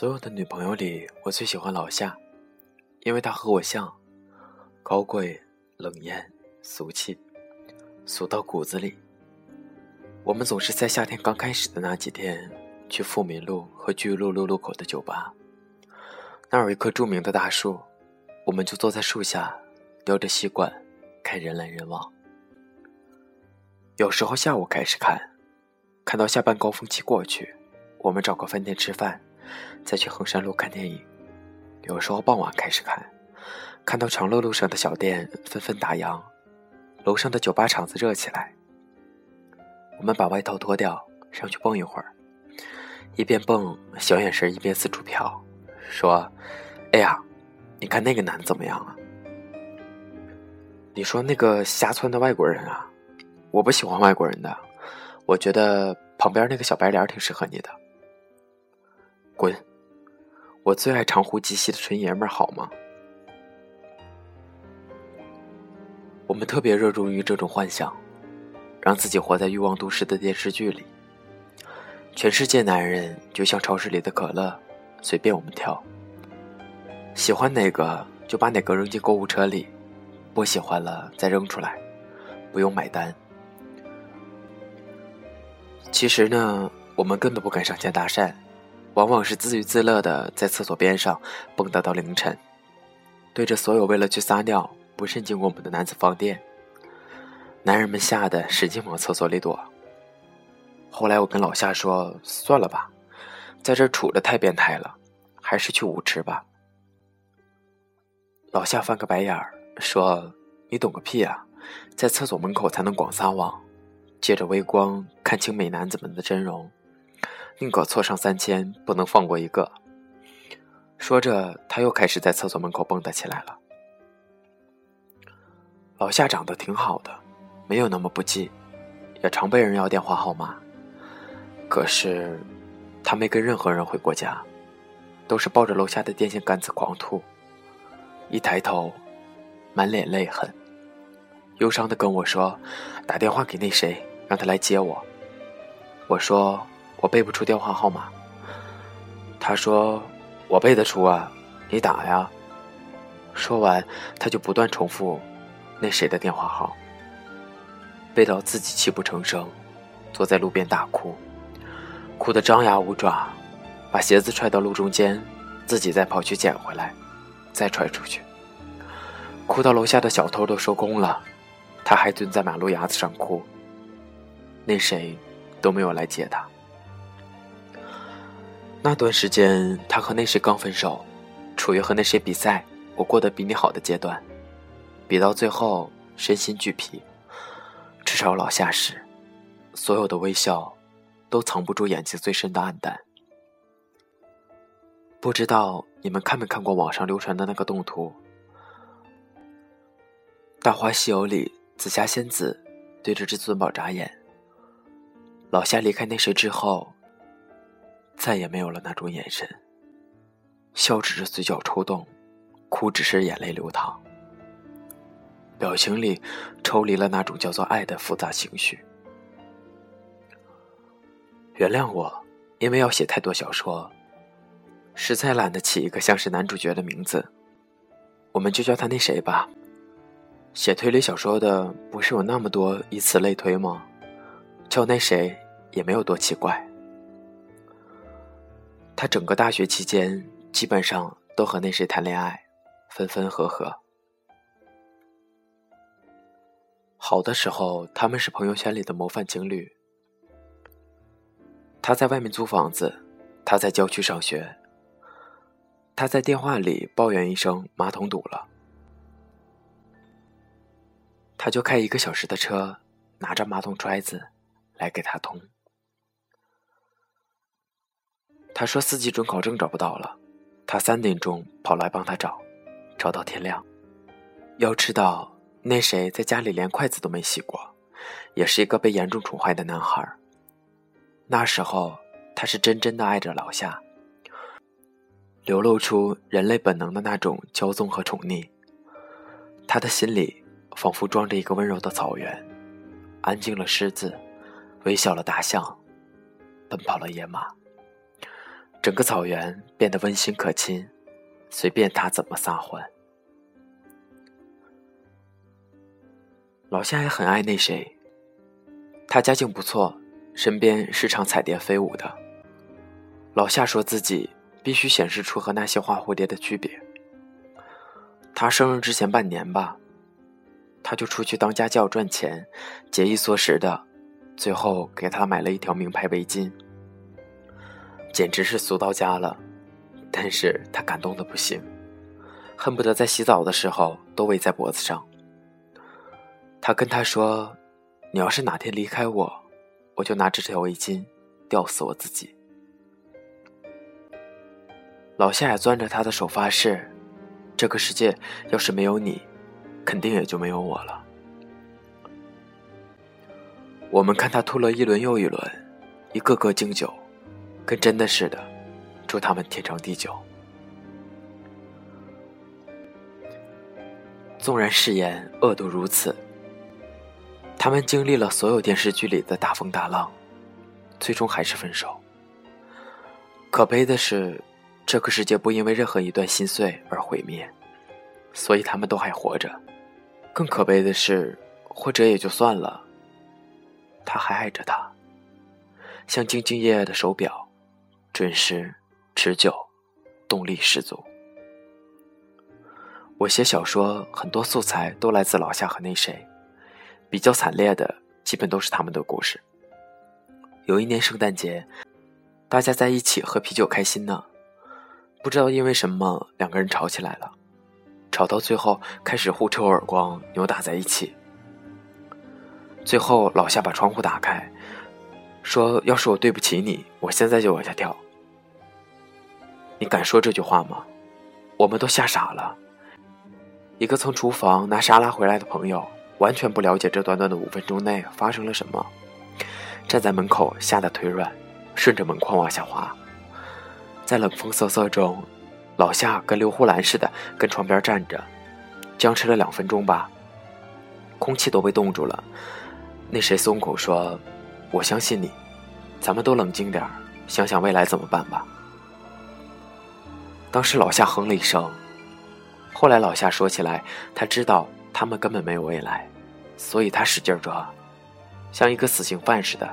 所有的女朋友里，我最喜欢老夏，因为她和我像，高贵、冷艳、俗气，俗到骨子里。我们总是在夏天刚开始的那几天，去富民路和巨鹿路路口的酒吧。那儿有一棵著名的大树，我们就坐在树下，叼着吸管，看人来人往。有时候下午开始看，看到下班高峰期过去，我们找个饭店吃饭。再去衡山路看电影，有时候傍晚开始看，看到长乐路上的小店纷纷打烊，楼上的酒吧场子热起来。我们把外套脱掉，上去蹦一会儿，一边蹦，小眼神一边四处瞟，说：“哎呀，你看那个男的怎么样啊？你说那个瞎窜的外国人啊，我不喜欢外国人的，我觉得旁边那个小白脸挺适合你的。”滚！我最爱长呼及膝的纯爷们儿，好吗？我们特别热衷于这种幻想，让自己活在欲望都市的电视剧里。全世界男人就像超市里的可乐，随便我们挑。喜欢哪个就把哪个扔进购物车里，不喜欢了再扔出来，不用买单。其实呢，我们根本不敢上前搭讪。往往是自娱自乐的，在厕所边上蹦跶到凌晨，对着所有为了去撒尿不慎经过我们的男子放电。男人们吓得使劲往厕所里躲。后来我跟老夏说：“算了吧，在这杵着太变态了，还是去舞池吧。”老夏翻个白眼儿说：“你懂个屁啊，在厕所门口才能广撒网，借着微光看清美男子们的真容。”宁可错上三千，不能放过一个。说着，他又开始在厕所门口蹦跶起来了。老夏长得挺好的，没有那么不济，也常被人要电话号码。可是，他没跟任何人回过家，都是抱着楼下的电线杆子狂吐。一抬头，满脸泪痕，忧伤的跟我说：“打电话给那谁，让他来接我。”我说。我背不出电话号码。他说：“我背得出啊，你打呀。”说完，他就不断重复那谁的电话号，背到自己泣不成声，坐在路边大哭，哭得张牙舞爪，把鞋子踹到路中间，自己再跑去捡回来，再踹出去，哭到楼下的小偷都收工了，他还蹲在马路牙子上哭。那谁都没有来接他。那段时间，他和那谁刚分手，处于和那谁比赛，我过得比你好的阶段，比到最后身心俱疲。至少老夏时，所有的微笑，都藏不住眼睛最深的暗淡。不知道你们看没看过网上流传的那个动图，《大话西游》里紫霞仙子对着至尊宝眨眼。老夏离开那谁之后。再也没有了那种眼神，笑只是嘴角抽动，哭只是眼泪流淌，表情里抽离了那种叫做爱的复杂情绪。原谅我，因为要写太多小说，实在懒得起一个像是男主角的名字，我们就叫他那谁吧。写推理小说的不是有那么多，以此类推吗？叫那谁也没有多奇怪。他整个大学期间基本上都和那谁谈恋爱，分分合合。好的时候，他们是朋友圈里的模范情侣。他在外面租房子，他在郊区上学。他在电话里抱怨一声马桶堵了，他就开一个小时的车，拿着马桶揣子来给他通。他说四级准考证找不到了，他三点钟跑来帮他找，找到天亮。要知道，那谁在家里连筷子都没洗过，也是一个被严重宠坏的男孩。那时候，他是真真的爱着老夏，流露出人类本能的那种骄纵和宠溺。他的心里仿佛装着一个温柔的草原，安静了狮子，微笑了大象，奔跑了野马。整个草原变得温馨可亲，随便他怎么撒欢。老夏也很爱那谁，他家境不错，身边时常彩蝶飞舞的。老夏说自己必须显示出和那些花蝴蝶的区别。他生日之前半年吧，他就出去当家教赚钱，节衣缩食的，最后给他买了一条名牌围巾。简直是俗到家了，但是他感动的不行，恨不得在洗澡的时候都围在脖子上。他跟他说：“你要是哪天离开我，我就拿这条围巾吊死我自己。”老夏也攥着他的手发誓：“这个世界要是没有你，肯定也就没有我了。”我们看他吐了一轮又一轮，一个个敬酒。跟真的似的，祝他们天长地久。纵然誓言恶毒如此，他们经历了所有电视剧里的大风大浪，最终还是分手。可悲的是，这个世界不因为任何一段心碎而毁灭，所以他们都还活着。更可悲的是，或者也就算了，他还爱着她，像兢兢业业的手表。准时、持久、动力十足。我写小说，很多素材都来自老夏和那谁，比较惨烈的，基本都是他们的故事。有一年圣诞节，大家在一起喝啤酒开心呢，不知道因为什么，两个人吵起来了，吵到最后开始互抽耳光、扭打在一起。最后老夏把窗户打开。说：“要是我对不起你，我现在就往下跳。”你敢说这句话吗？我们都吓傻了。一个从厨房拿沙拉回来的朋友，完全不了解这短短的五分钟内发生了什么，站在门口吓得腿软，顺着门框往下滑。在冷风瑟瑟中，老夏跟刘胡兰似的跟床边站着，僵持了两分钟吧，空气都被冻住了。那谁松口说。我相信你，咱们都冷静点儿，想想未来怎么办吧。当时老夏哼了一声，后来老夏说起来，他知道他们根本没有未来，所以他使劲抓，像一个死刑犯似的，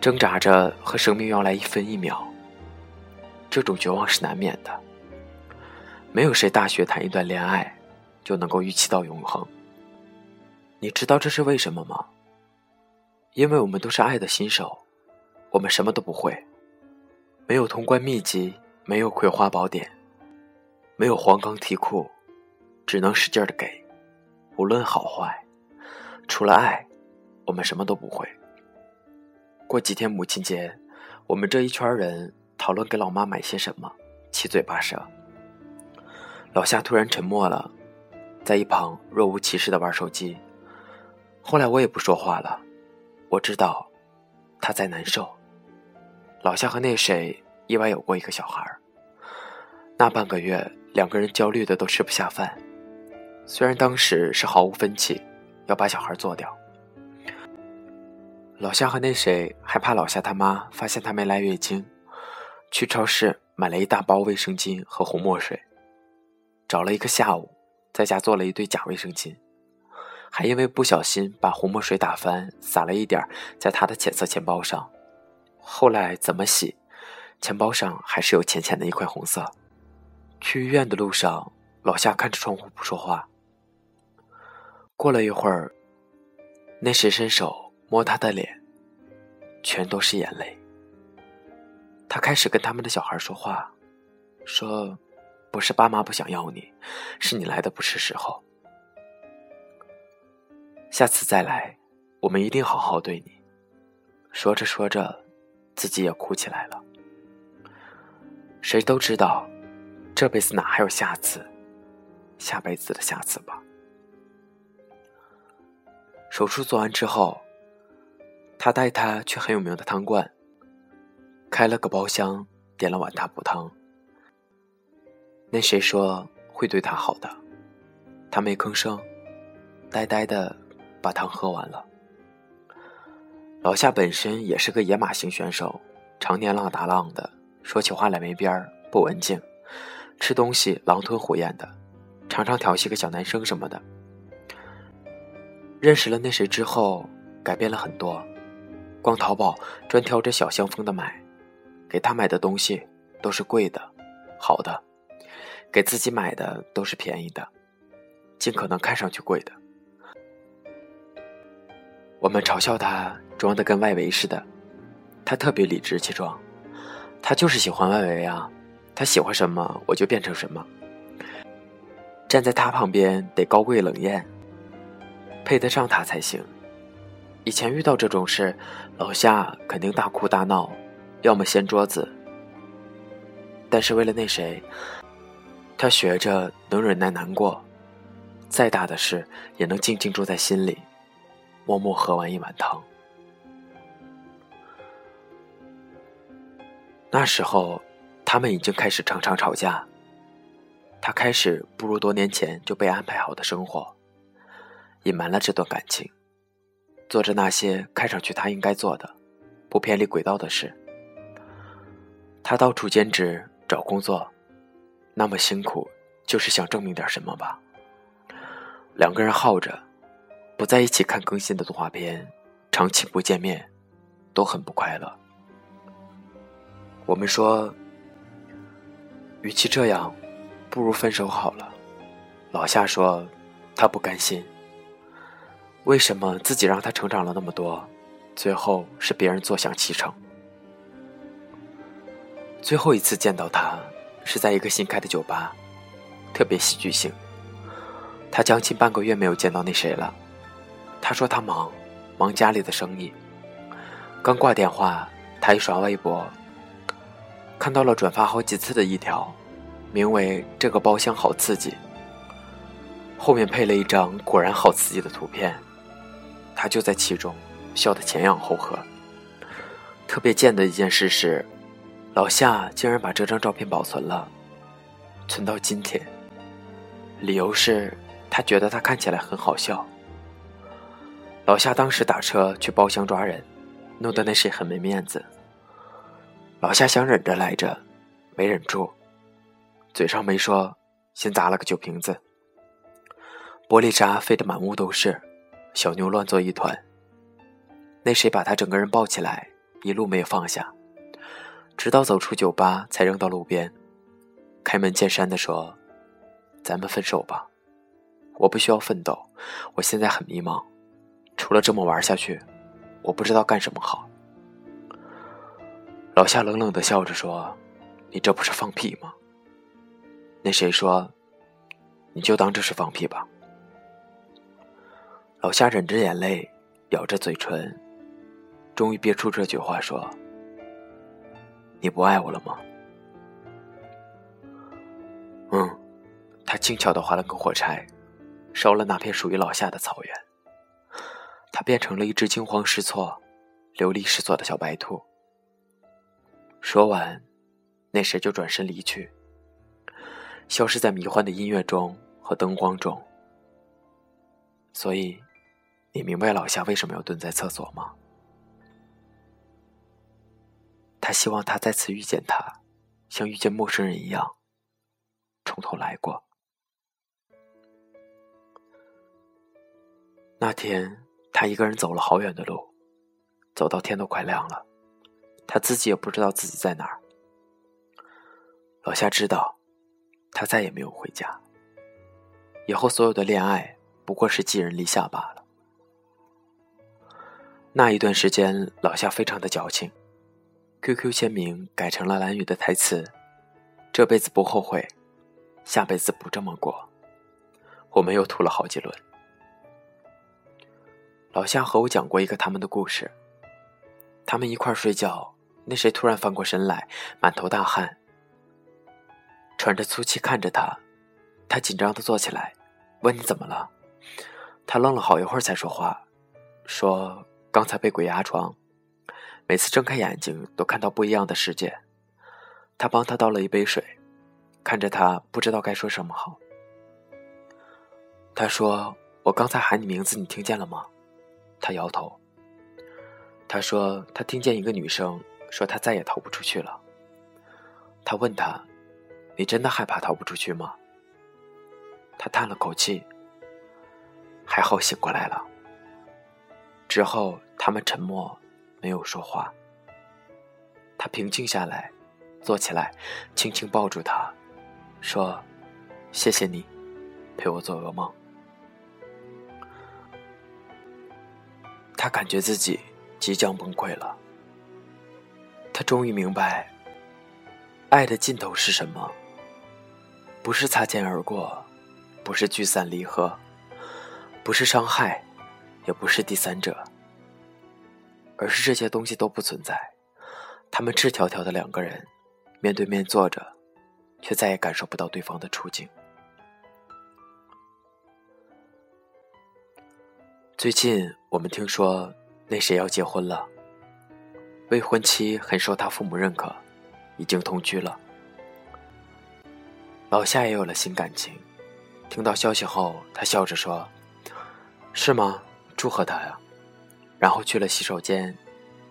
挣扎着和生命要来一分一秒。这种绝望是难免的，没有谁大学谈一段恋爱就能够预期到永恒。你知道这是为什么吗？因为我们都是爱的新手，我们什么都不会，没有通关秘籍，没有葵花宝典，没有黄冈题库，只能使劲的给，无论好坏，除了爱，我们什么都不会。过几天母亲节，我们这一圈人讨论给老妈买些什么，七嘴八舌。老夏突然沉默了，在一旁若无其事的玩手机。后来我也不说话了。我知道，他在难受。老夏和那谁意外有过一个小孩。那半个月，两个人焦虑的都吃不下饭。虽然当时是毫无分歧，要把小孩做掉。老夏和那谁害怕老夏他妈发现他没来月经，去超市买了一大包卫生巾和红墨水，找了一个下午，在家做了一堆假卫生巾。还因为不小心把红墨水打翻，洒了一点在他的浅色钱包上。后来怎么洗，钱包上还是有浅浅的一块红色。去医院的路上，老夏看着窗户不说话。过了一会儿，那谁伸手摸他的脸，全都是眼泪。他开始跟他们的小孩说话，说：“不是爸妈不想要你，是你来的不是时候。”下次再来，我们一定好好对你。说着说着，自己也哭起来了。谁都知道，这辈子哪还有下次？下辈子的下次吧。手术做完之后，他带他去很有名的汤馆，开了个包厢，点了碗大补汤。那谁说会对他好的？他没吭声，呆呆的。把汤喝完了。老夏本身也是个野马型选手，常年浪打浪的，说起话来没边儿，不文静，吃东西狼吞虎咽的，常常调戏个小男生什么的。认识了那谁之后，改变了很多，逛淘宝专挑着小香风的买，给他买的东西都是贵的、好的，给自己买的都是便宜的，尽可能看上去贵的。我们嘲笑他装的跟外围似的，他特别理直气壮，他就是喜欢外围啊，他喜欢什么我就变成什么。站在他旁边得高贵冷艳，配得上他才行。以前遇到这种事，老夏肯定大哭大闹，要么掀桌子。但是为了那谁，他学着能忍耐难过，再大的事也能静静住在心里。默默喝完一碗汤。那时候，他们已经开始常常吵架。他开始步入多年前就被安排好的生活，隐瞒了这段感情，做着那些看上去他应该做的、不偏离轨道的事。他到处兼职找工作，那么辛苦，就是想证明点什么吧。两个人耗着。不在一起看更新的动画片，长期不见面，都很不快乐。我们说，与其这样，不如分手好了。老夏说，他不甘心。为什么自己让他成长了那么多，最后是别人坐享其成？最后一次见到他，是在一个新开的酒吧，特别戏剧性。他将近半个月没有见到那谁了。他说他忙，忙家里的生意。刚挂电话，他一刷微博，看到了转发好几次的一条，名为“这个包厢好刺激”，后面配了一张果然好刺激的图片，他就在其中，笑得前仰后合。特别贱的一件事是，老夏竟然把这张照片保存了，存到今天。理由是他觉得他看起来很好笑。老夏当时打车去包厢抓人，弄得那谁很没面子。老夏想忍着来着，没忍住，嘴上没说，先砸了个酒瓶子，玻璃渣飞得满屋都是，小妞乱作一团。那谁把他整个人抱起来，一路没有放下，直到走出酒吧才扔到路边，开门见山地说：“咱们分手吧，我不需要奋斗，我现在很迷茫。”除了这么玩下去，我不知道干什么好。老夏冷冷的笑着说：“你这不是放屁吗？”那谁说：“你就当这是放屁吧。”老夏忍着眼泪，咬着嘴唇，终于憋出这句话说：“你不爱我了吗？”嗯，他轻巧的划了根火柴，烧了那片属于老夏的草原。他变成了一只惊慌失措、流离失所的小白兔。说完，那谁就转身离去，消失在迷幻的音乐中和灯光中。所以，你明白老夏为什么要蹲在厕所吗？他希望他再次遇见他，像遇见陌生人一样，从头来过。那天。他一个人走了好远的路，走到天都快亮了，他自己也不知道自己在哪儿。老夏知道，他再也没有回家。以后所有的恋爱不过是寄人篱下罢了。那一段时间，老夏非常的矫情，QQ 签名改成了蓝雨的台词：“这辈子不后悔，下辈子不这么过。”我们又吐了好几轮。老夏和我讲过一个他们的故事。他们一块睡觉，那谁突然翻过身来，满头大汗，喘着粗气看着他。他紧张的坐起来，问你怎么了？他愣了好一会儿才说话，说刚才被鬼压床，每次睁开眼睛都看到不一样的世界。他帮他倒了一杯水，看着他不知道该说什么好。他说：“我刚才喊你名字，你听见了吗？”他摇头。他说：“他听见一个女生说，他再也逃不出去了。他问他：“你真的害怕逃不出去吗？”他叹了口气：“还好醒过来了。”之后，他们沉默，没有说话。他平静下来，坐起来，轻轻抱住他，说：“谢谢你，陪我做噩梦。”他感觉自己即将崩溃了。他终于明白，爱的尽头是什么？不是擦肩而过，不是聚散离合，不是伤害，也不是第三者，而是这些东西都不存在。他们赤条条的两个人，面对面坐着，却再也感受不到对方的处境。最近我们听说那谁要结婚了，未婚妻很受他父母认可，已经同居了。老夏也有了新感情，听到消息后，他笑着说：“是吗？祝贺他呀！”然后去了洗手间，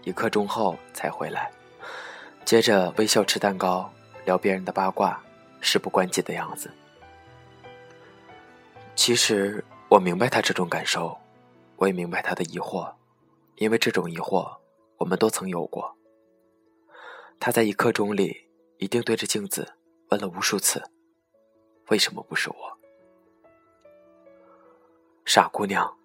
一刻钟后才回来，接着微笑吃蛋糕，聊别人的八卦，事不关己的样子。其实我明白他这种感受。我也明白他的疑惑，因为这种疑惑我们都曾有过。他在一刻钟里一定对着镜子问了无数次：“为什么不是我？”傻姑娘，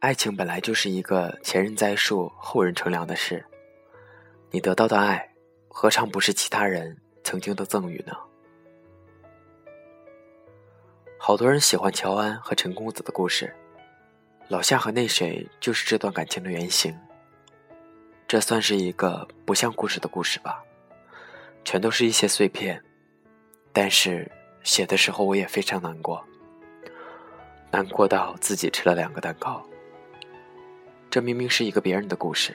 爱情本来就是一个前人栽树后人乘凉的事。你得到的爱，何尝不是其他人曾经的赠予呢？好多人喜欢乔安和陈公子的故事。老夏和那谁就是这段感情的原型。这算是一个不像故事的故事吧，全都是一些碎片。但是写的时候我也非常难过，难过到自己吃了两个蛋糕。这明明是一个别人的故事，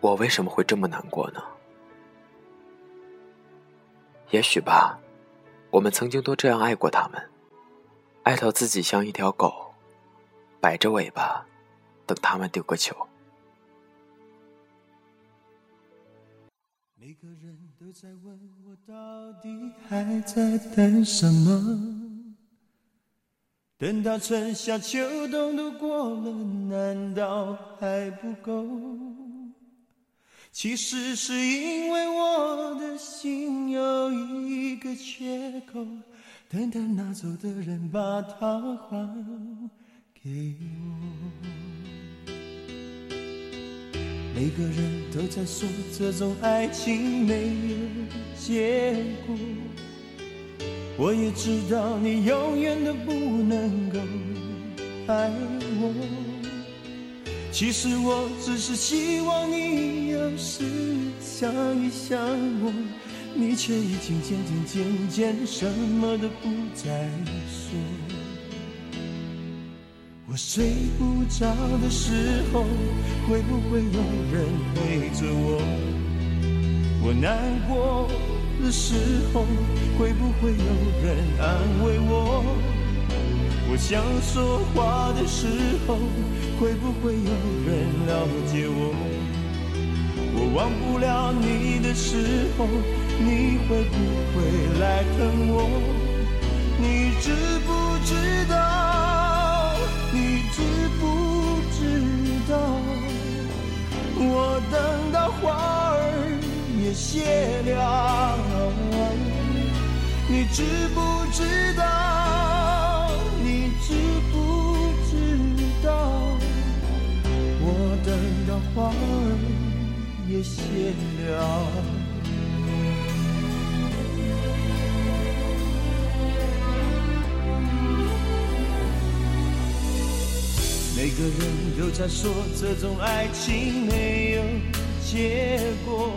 我为什么会这么难过呢？也许吧，我们曾经都这样爱过他们，爱到自己像一条狗。摆着尾巴，等他们丢个球。每个人都在问我，到底还在等什么？等到春夏秋冬都过了，难道还不够？其实是因为我的心有一个缺口，等待拿走的人把它还。给我，每个人都在说这种爱情没有结果。我也知道你永远都不能够爱我。其实我只是希望你有时想一想我，你却已经渐渐渐渐什么都不再说。我睡不着的时候，会不会有人陪着我？我难过的时候，会不会有人安慰我？我想说话的时候，会不会有人了解我？我忘不了你的时候，你会不会来疼我？你知不知道？我等到花儿也谢了。你知不知道？你知不知道，我等到花儿也谢了。个人都在说这种爱情没有结果，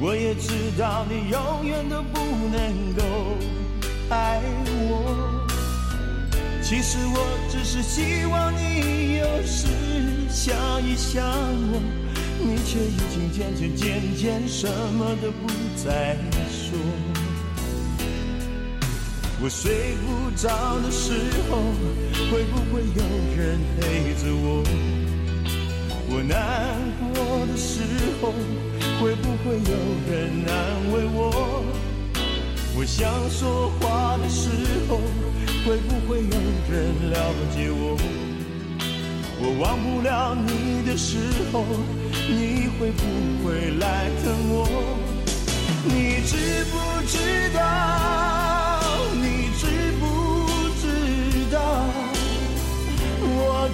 我也知道你永远都不能够爱我。其实我只是希望你有时想一想我，你却已经渐渐渐渐什么都不再说。我睡不着的时候，会不会有人陪着我？我难过的时候，会不会有人安慰我？我想说话的时候，会不会有人了解我？我忘不了你的时候，你会不会来疼我？你知不知道？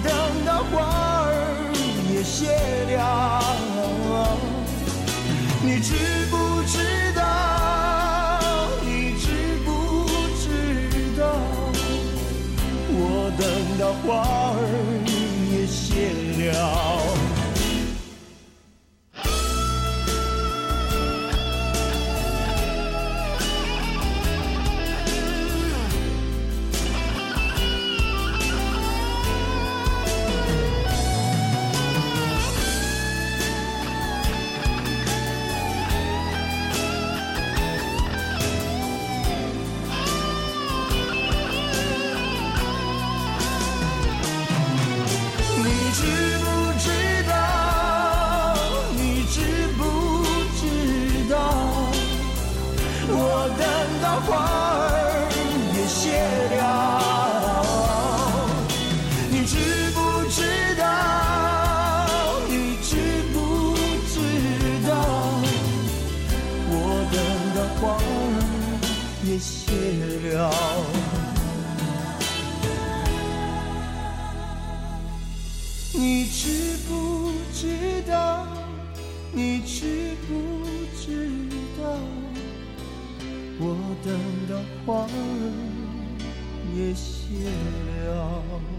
等到花儿也谢了，你知不知道？你知不知道？我等到花儿也谢了。了。你知不知道？你知不知道？我等到花儿也谢了。